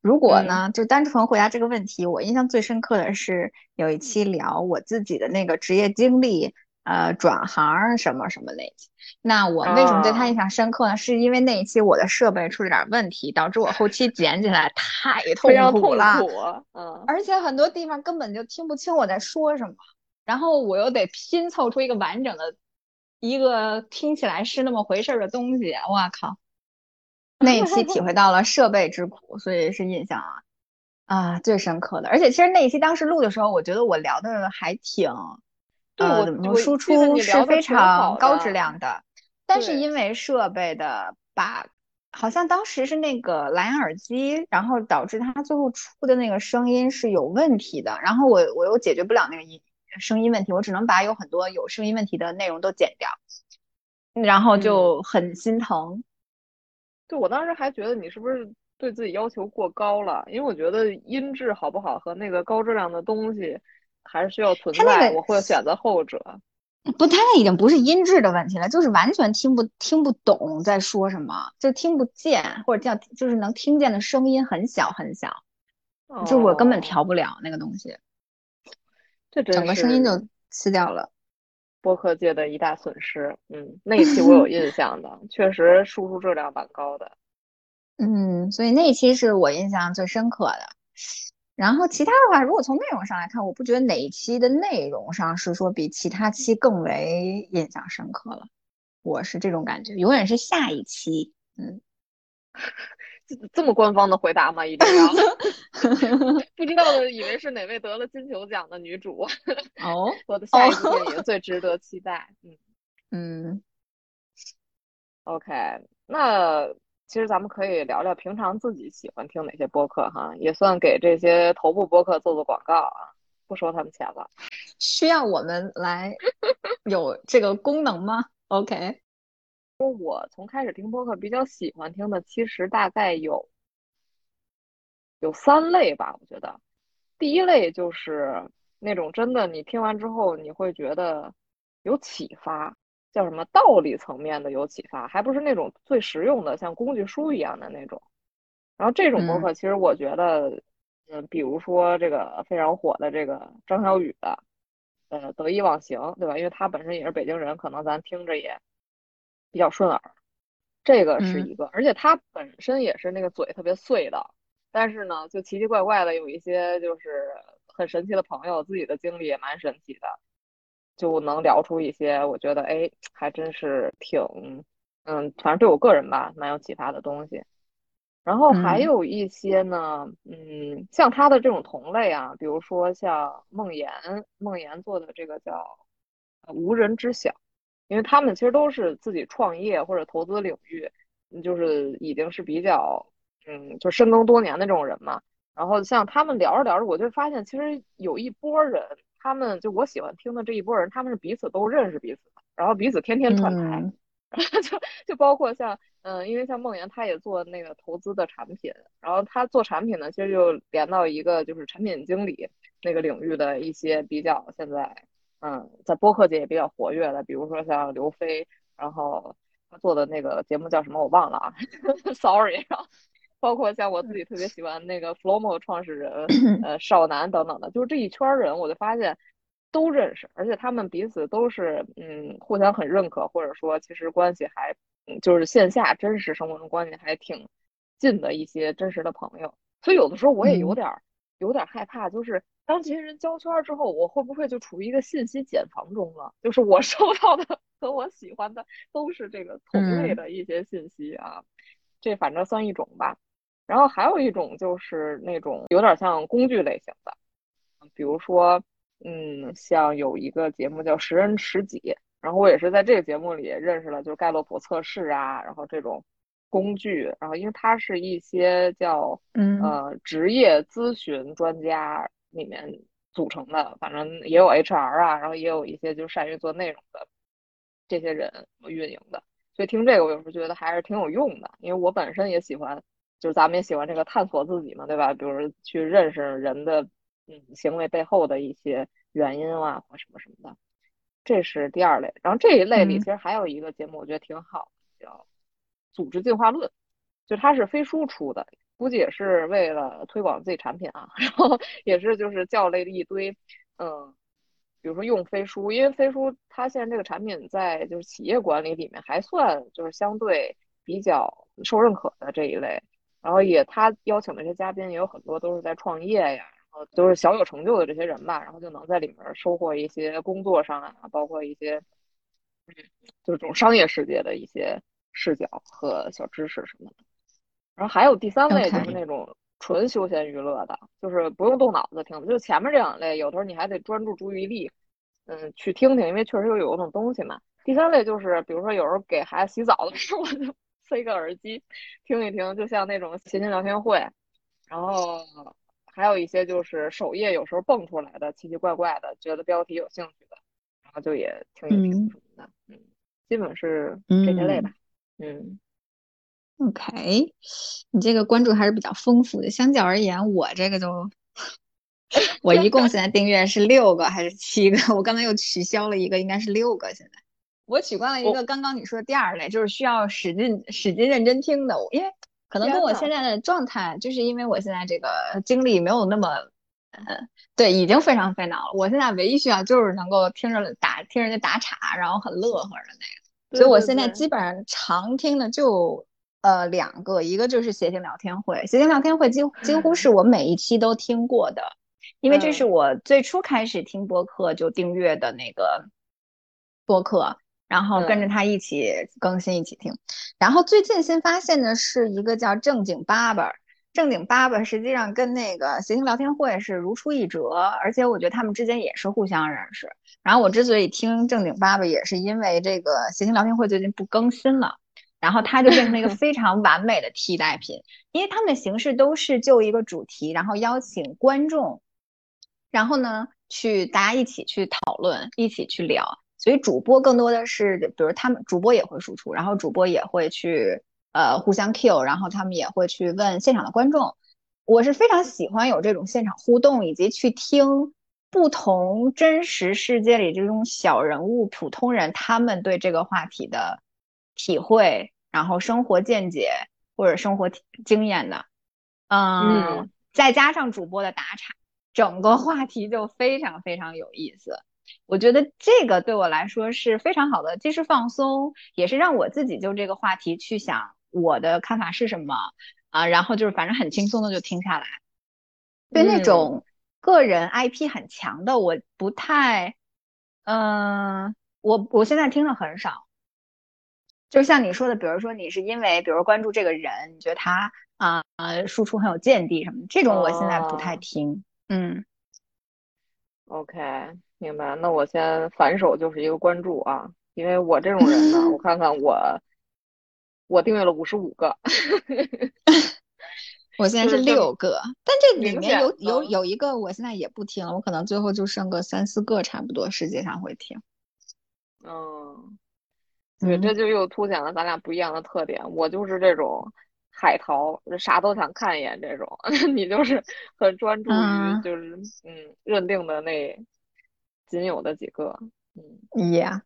如果呢，就单纯回答这个问题，我印象最深刻的是有一期聊我自己的那个职业经历，呃，转行什么什么那期。那我为什么对他印象深刻呢？是因为那一期我的设备出了点问题，导致我后期剪起来太 痛苦了。嗯，而且很多地方根本就听不清我在说什么，然后我又得拼凑出一个完整的。一个听起来是那么回事儿的东西，哇靠！那一期体会到了设备之苦，所以是印象啊啊最深刻的。而且其实那一期当时录的时候，我觉得我聊的还挺，呃，怎么，输出是非常高质量的。但是因为设备的把，好像当时是那个蓝牙耳机，然后导致它最后出的那个声音是有问题的。然后我我又解决不了那个音。声音问题，我只能把有很多有声音问题的内容都剪掉，然后就很心疼。对我当时还觉得你是不是对自己要求过高了？因为我觉得音质好不好和那个高质量的东西还是需要存在。我会选择后者。不，他那已经不是音质的问题了，就是完全听不听不懂在说什么，就听不见，或者叫就是能听见的声音很小很小，就我根本调不了那个东西。这整个声音就撕掉了，播客界的一大损失。嗯，那一期我有印象的，确实输出质量蛮高的。嗯，所以那一期是我印象最深刻的。然后其他的话，如果从内容上来看，我不觉得哪一期的内容上是说比其他期更为印象深刻了。我是这种感觉，永远是下一期。嗯。这么官方的回答吗？一定要 不知道的以为是哪位得了金球奖的女主哦。我的下一部电影最值得期待。嗯 嗯。OK，那其实咱们可以聊聊平常自己喜欢听哪些播客哈，也算给这些头部播客做做广告啊，不收他们钱了。需要我们来有这个功能吗？OK。说我从开始听播客比较喜欢听的，其实大概有有三类吧。我觉得第一类就是那种真的你听完之后你会觉得有启发，叫什么道理层面的有启发，还不是那种最实用的像工具书一样的那种。然后这种播客其实我觉得，嗯，比如说这个非常火的这个张小雨的，呃，得意忘形，对吧？因为他本身也是北京人，可能咱听着也。比较顺耳，这个是一个，而且他本身也是那个嘴特别碎的，但是呢，就奇奇怪怪的有一些就是很神奇的朋友，自己的经历也蛮神奇的，就能聊出一些我觉得哎，还真是挺，嗯，反正对我个人吧，蛮有启发的东西。然后还有一些呢，嗯，像他的这种同类啊，比如说像梦岩，梦岩做的这个叫无人知晓。因为他们其实都是自己创业或者投资领域，就是已经是比较，嗯，就深耕多年的这种人嘛。然后像他们聊着聊着，我就发现其实有一波人，他们就我喜欢听的这一波人，他们是彼此都认识彼此的，然后彼此天天串台，就就包括像，嗯，因为像梦妍他也做那个投资的产品，然后他做产品呢，其实就连到一个就是产品经理那个领域的一些比较现在。嗯，在播客界也比较活跃的，比如说像刘飞，然后他做的那个节目叫什么我忘了啊，sorry。包括像我自己特别喜欢那个 Flomo 创始人呃少男等等的，就是这一圈人，我就发现都认识，而且他们彼此都是嗯互相很认可，或者说其实关系还就是线下真实生活中关系还挺近的一些真实的朋友，所以有的时候我也有点有点害怕，就是。当这些人交圈之后，我会不会就处于一个信息茧房中了？就是我 收到的和我喜欢的都是这个同类的一些信息啊，这反正算一种吧。然后还有一种就是那种有点像工具类型的，比如说，嗯，像有一个节目叫《十人十己》，然后我也是在这个节目里认识了，就是盖洛普测试啊，然后这种工具，然后因为它是一些叫呃职业咨询专家。里面组成的，反正也有 HR 啊，然后也有一些就善于做内容的这些人运营的，所以听这个我有时候觉得还是挺有用的，因为我本身也喜欢，就是咱们也喜欢这个探索自己嘛，对吧？比如去认识人的嗯行为背后的一些原因啊或什么什么的，这是第二类。然后这一类里其实还有一个节目，我觉得挺好的，叫组织进化论》，就它是飞书出的，估计也是为了推广自己产品啊，然后也是就是叫了一堆，嗯，比如说用飞书，因为飞书它现在这个产品在就是企业管理里面还算就是相对比较受认可的这一类，然后也他邀请的这些嘉宾也有很多都是在创业呀。呃，都是小有成就的这些人吧，然后就能在里面收获一些工作上啊，包括一些，就是这种商业世界的一些视角和小知识什么的。然后还有第三类就是那种纯休闲娱乐的，就是不用动脑子听的。就前面这两类，有时候你还得专注注意力，嗯，去听听，因为确实有有种东西嘛。第三类就是，比如说有时候给孩子洗澡的时候，我就 塞个耳机听一听，就像那种谐星聊天会，然后。还有一些就是首页有时候蹦出来的奇奇怪怪的，觉得标题有兴趣的，然后就也听一听什么的，嗯，基本是这些类吧，嗯，OK，你这个关注还是比较丰富的。相较而言，我这个就，我一共现在订阅是六个还是七个？我刚才又取消了一个，应该是六个。现在我取关了一个，刚刚你说的第二类，就是需要使劲使劲认真听的，因为。可能跟我现在的状态，就是因为我现在这个精力没有那么，呃，对，已经非常费脑了。我现在唯一需要就是能够听着打听人家打岔，然后很乐呵的那个。所以我现在基本上常听的就呃两个，一个就是谐星聊天会，谐星聊天会几乎几乎是我每一期都听过的，因为这是我最初开始听播客就订阅的那个播客。然后跟着他一起更新，一起听。然后最近新发现的是一个叫正经八百，正经八百实际上跟那个谐星聊天会是如出一辙，而且我觉得他们之间也是互相认识。然后我之所以听正经八百，也是因为这个谐星聊天会最近不更新了，然后它就变成了一个 非常完美的替代品，因为他们的形式都是就一个主题，然后邀请观众，然后呢去大家一起去讨论，一起去聊。所以主播更多的是，比如他们主播也会输出，然后主播也会去呃互相 Q，然后他们也会去问现场的观众。我是非常喜欢有这种现场互动，以及去听不同真实世界里这种小人物、普通人他们对这个话题的体会，然后生活见解或者生活经验的。嗯，再加上主播的打岔，整个话题就非常非常有意思。我觉得这个对我来说是非常好的，既是放松，也是让我自己就这个话题去想我的看法是什么啊，然后就是反正很轻松的就听下来。对那种个人 IP 很强的，我不太，嗯，我我现在听的很少。就像你说的，比如说你是因为比如关注这个人，你觉得他啊啊输出很有见地什么，这种我现在不太听。嗯，OK。明白，那我先反手就是一个关注啊，因为我这种人呢，我 看看我，我订阅了五十五个，我现在是六个，但这里面有有有一个我现在也不听了，我可能最后就剩个三四个差不多，实际上会听。嗯，对，这就又凸显了咱俩不一样的特点，我就是这种。海淘啥都想看一眼这种，你就是很专注于就是嗯认定的那。仅有的几个，嗯，Yeah，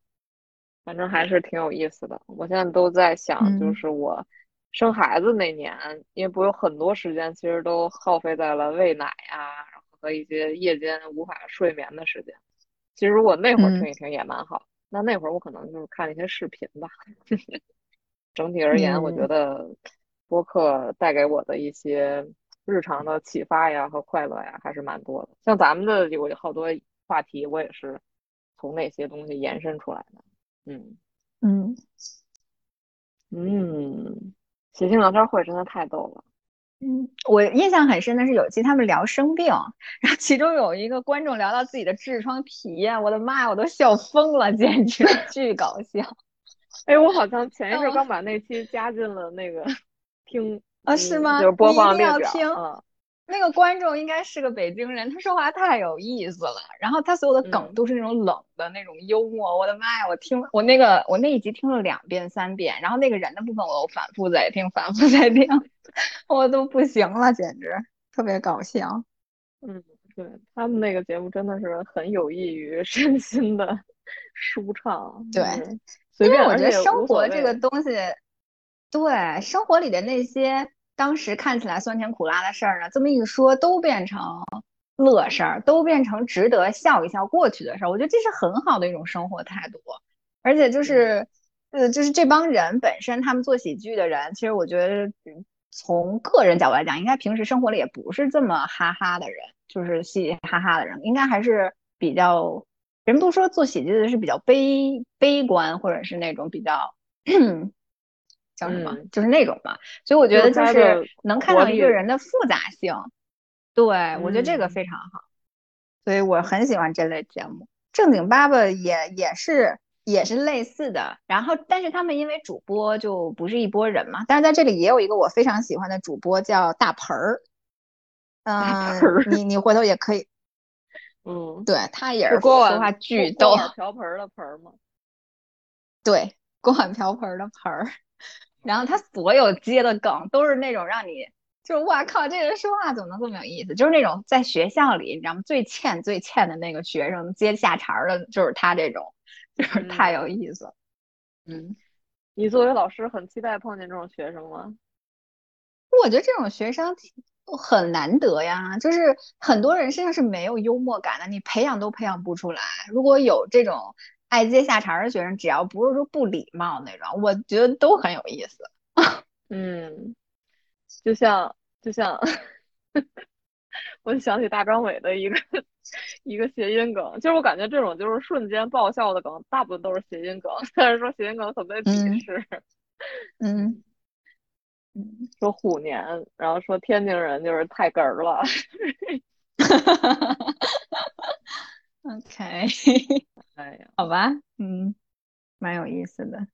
反正还是挺有意思的。我现在都在想，就是我生孩子那年，因为不有很多时间，其实都耗费在了喂奶啊，然后和一些夜间无法睡眠的时间。其实如果那会儿听一听也蛮好。那那会儿我可能就是看一些视频吧。整体而言，我觉得播客带给我的一些日常的启发呀和快乐呀，还是蛮多的。像咱们的有好多。话题我也是从那些东西延伸出来的，嗯嗯嗯，写信聊天会真的太逗了，嗯，我印象很深的是有一期他们聊生病，然后其中有一个观众聊到自己的痔疮体验，我的妈呀，我都笑疯了，简直 巨搞笑。哎，我好像前一阵刚把那期加进了那个 听啊，是吗？就是播放列表啊。那个观众应该是个北京人，他说话太有意思了，然后他所有的梗都是那种冷的那种幽默。我的妈呀，我听我那个我那一集听了两遍三遍，然后那个人的部分我都反复在听，反复在听，我都不行了，简直特别搞笑。嗯，对他们那个节目真的是很有益于身心的舒畅。对，因为我觉得生活这个东西。对生活里的那些当时看起来酸甜苦辣的事儿呢，这么一说都变成乐事儿，都变成值得笑一笑过去的事儿。我觉得这是很好的一种生活态度，而且就是，呃，就是这帮人本身，他们做喜剧的人，其实我觉得从个人角度来讲，应该平时生活里也不是这么哈哈的人，就是嘻嘻哈哈的人，应该还是比较，人不说做喜剧的是比较悲悲观，或者是那种比较。叫什么？就是那种嘛，所以我觉得就是能看到一个人的复杂性，对我觉得这个非常好，所以我很喜欢这类节目。正经爸爸也也是也是类似的，然后但是他们因为主播就不是一拨人嘛，但是在这里也有一个我非常喜欢的主播叫大盆儿，嗯，你你回头也可以，嗯，对他也是说话巨逗，瓢盆的盆儿吗？对，锅碗瓢盆的盆儿。然后他所有接的梗都是那种让你就是哇靠，这人说话怎么能这么有意思？就是那种在学校里你知道吗？最欠最欠的那个学生接下茬的，就是他这种，就是太有意思。嗯，你作为老师很期待碰见这种学生吗？我觉得这种学生很难得呀，就是很多人身上是没有幽默感的，你培养都培养不出来。如果有这种。爱接下茬的学生，只要不是说不礼貌那种，我觉得都很有意思。嗯，就像就像，我就想起大张伟的一个 一个谐音梗，就是我感觉这种就是瞬间爆笑的梗，大部分都是谐音梗。但是说谐音梗很被鄙视。嗯嗯，说虎年，然后说天津人就是太哏儿了。OK。哎呀，好吧，嗯，蛮有意思的。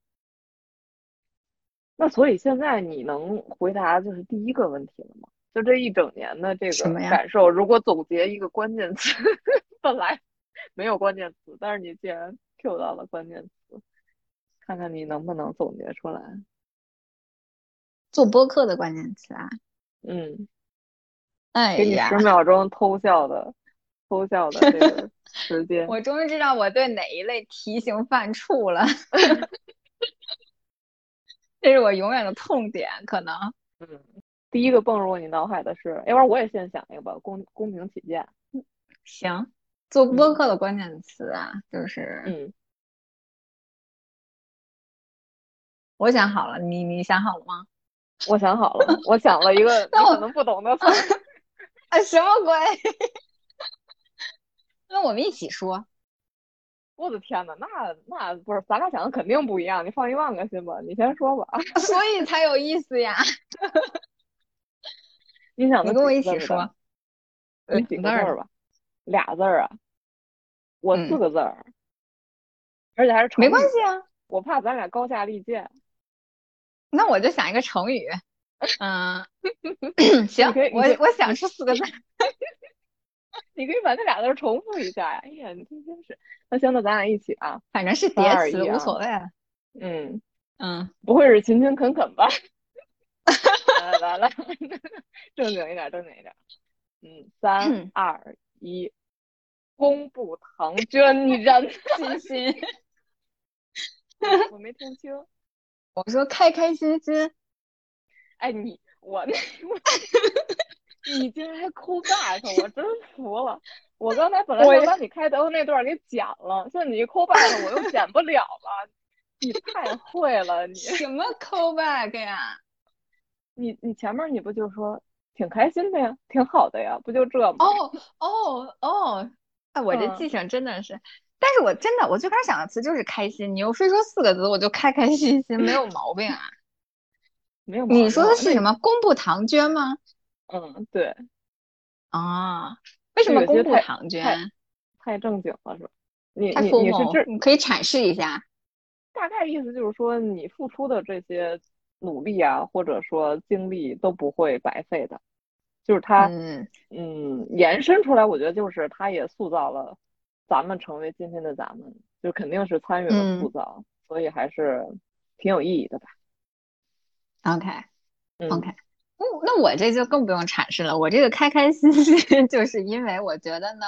那所以现在你能回答就是第一个问题了吗？就这一整年的这个感受，如果总结一个关键词，本来没有关键词，但是你既然 Q 到了关键词，看看你能不能总结出来。做播客的关键词啊？嗯，哎呀，给你十秒钟偷笑的。偷笑的这个 时间，我终于知道我对哪一类题型犯怵了。这是我永远的痛点，可能。嗯，第一个蹦入你脑海的是，要不然我也先想一个吧，公公平起见。行，做播客的关键词啊，就是嗯，我想好了，你你想好了吗？我想好了，我想了一个 你可能不懂的词。啊，什么鬼？那我们一起说，我的天呐，那那不是咱俩想的肯定不一样。你放一万个心吧，你先说吧。所以才有意思呀。你想的跟我一起说，你几个字儿吧？俩字儿啊？我四个字儿，而且还是成语。没关系啊，我怕咱俩高下立见。那我就想一个成语。嗯，行，我我想是四个字。你可以把那俩字重复一下呀！哎呀，你真真是。那行，那咱俩一起啊，反正是叠词，无所谓。嗯嗯，不会是勤勤恳恳吧？来来来，正经一点，正经一点。嗯，三二一，公布唐娟，你人心 心。我没听清。我说开开心心。哎，你我那我。你竟然还扣 back，我真服了。我刚才本来想把你开头那段给剪了，现在你一扣 back，我又剪不了了。你太会了，你 什么扣 back 呀？你你前面你不就说挺开心的呀，挺好的呀，不就这吗？哦哦哦，哎，我这记性真的是，但是我真的我最开始想的词就是开心，你又非说四个字，我就开开心心，没有毛病啊。没有。你说的是什么？公布唐娟吗？嗯，对，啊，为什么公布唐娟？太正经了，是吧？你你你是这，你可以阐释一下。大概意思就是说，你付出的这些努力啊，或者说精力都不会白费的。就是他，嗯嗯，延伸出来，我觉得就是他也塑造了咱们成为今天的咱们，就肯定是参与了塑造，所以还是挺有意义的吧。OK，OK。那那我这就更不用阐释了，我这个开开心心，就是因为我觉得呢，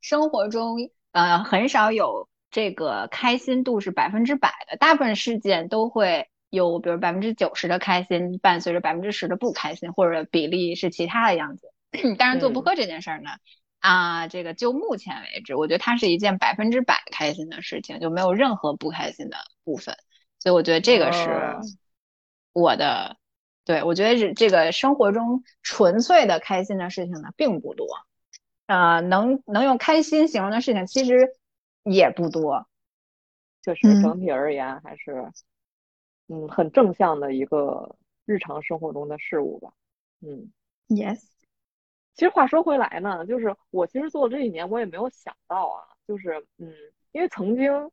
生活中呃很少有这个开心度是百分之百的，大部分事件都会有比如百分之九十的开心伴随着百分之十的不开心，或者比例是其他的样子。当然，做播客这件事儿呢，啊，这个就目前为止，我觉得它是一件百分之百开心的事情，就没有任何不开心的部分。所以我觉得这个是我的，对我觉得这这个生活中纯粹的开心的事情呢并不多，啊，能能用开心形容的事情其实也不多，就是整体而言还是嗯很正向的一个日常生活中的事物吧，嗯，yes。其实话说回来呢，就是我其实做了这几年，我也没有想到啊，就是嗯，因为曾经。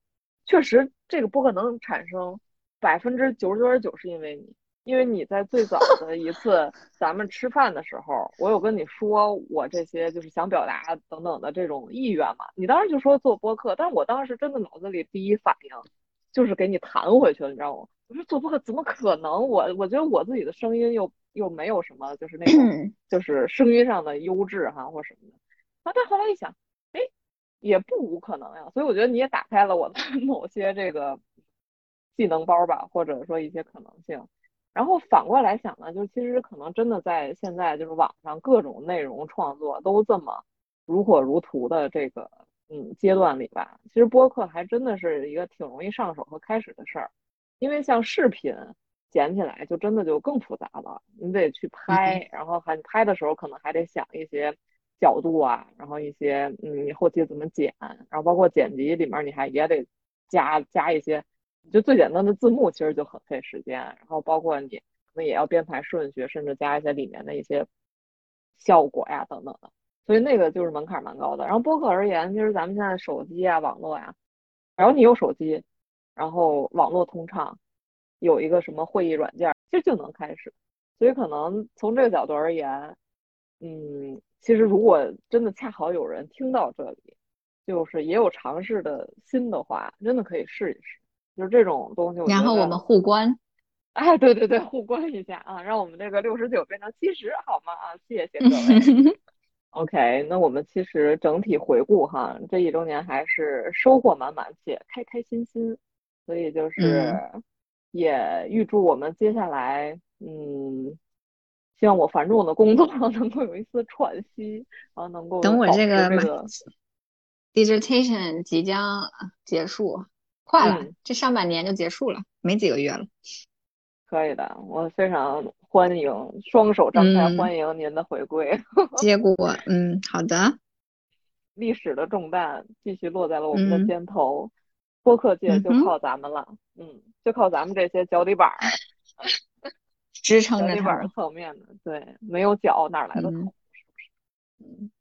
确实，这个不可能产生百分之九十九点九是因为你，因为你在最早 的一次咱们吃饭的时候，我有跟你说我这些就是想表达等等的这种意愿嘛，你当时就说做播客，但是我当时真的脑子里第一反应就是给你弹回去了，你知道吗？我说做播客怎么可能？我我觉得我自己的声音又又没有什么就是那种就是声音上的优质哈或什么的，啊，但后来一想。哎也不无可能呀，所以我觉得你也打开了我的 某些这个技能包吧，或者说一些可能性。然后反过来想呢，就其实可能真的在现在就是网上各种内容创作都这么如火如荼的这个嗯阶段里吧，其实播客还真的是一个挺容易上手和开始的事儿。因为像视频剪起来就真的就更复杂了，你得去拍，然后还拍的时候可能还得想一些。角度啊，然后一些嗯，你后期怎么剪，然后包括剪辑里面你还也得加加一些，就最简单的字幕其实就很费时间，然后包括你可能也要编排顺序，甚至加一些里面的一些效果呀等等的，所以那个就是门槛蛮高的。然后播客而言，其实咱们现在手机啊、网络呀，然后你有手机，然后网络通畅，有一个什么会议软件，其实就能开始。所以可能从这个角度而言，嗯。其实，如果真的恰好有人听到这里，就是也有尝试的心的话，真的可以试一试。就是这种东西，然后我们互关，哎，对对对，互关一下啊，让我们这个六十九变成七十，好吗？啊，谢谢各位。OK，那我们其实整体回顾哈，这一周年还是收获满满且开开心心，所以就是也预祝我们接下来，嗯。希望我繁重的工作 能够有一丝喘息，然后能够等我这个 dissertation 即将结束，快了，这上半年就结束了，没几个月了。可以的，我非常欢迎，双手张开欢迎您的回归。结果，嗯，好的。历史的重担继续落在了我们的肩头，播客界就靠咱们了，嗯，就靠咱们这些脚底板儿。支撑着它侧面的，对，没有脚哪来的头？是不是？嗯，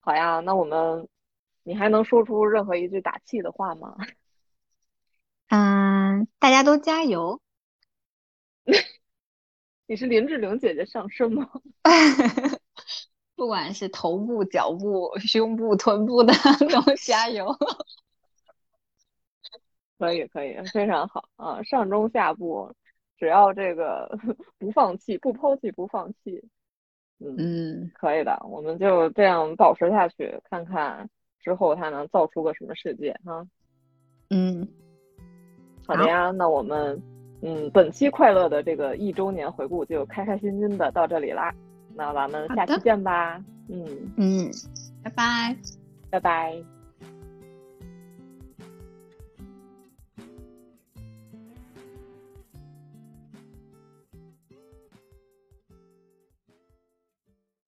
好呀，那我们，你还能说出任何一句打气的话吗？嗯，大家都加油。你是林志玲姐姐上身吗？不管是头部、脚部、胸部、臀部的都加油。可以，可以，非常好啊，上中下部。只要这个不放弃，不抛弃，不放弃，嗯，可以的，我们就这样保持下去，看看之后它能造出个什么世界哈。嗯，好的呀，那我们嗯本期快乐的这个一周年回顾就开开心心的到这里啦，那咱们下期见吧。嗯嗯，拜拜，拜拜。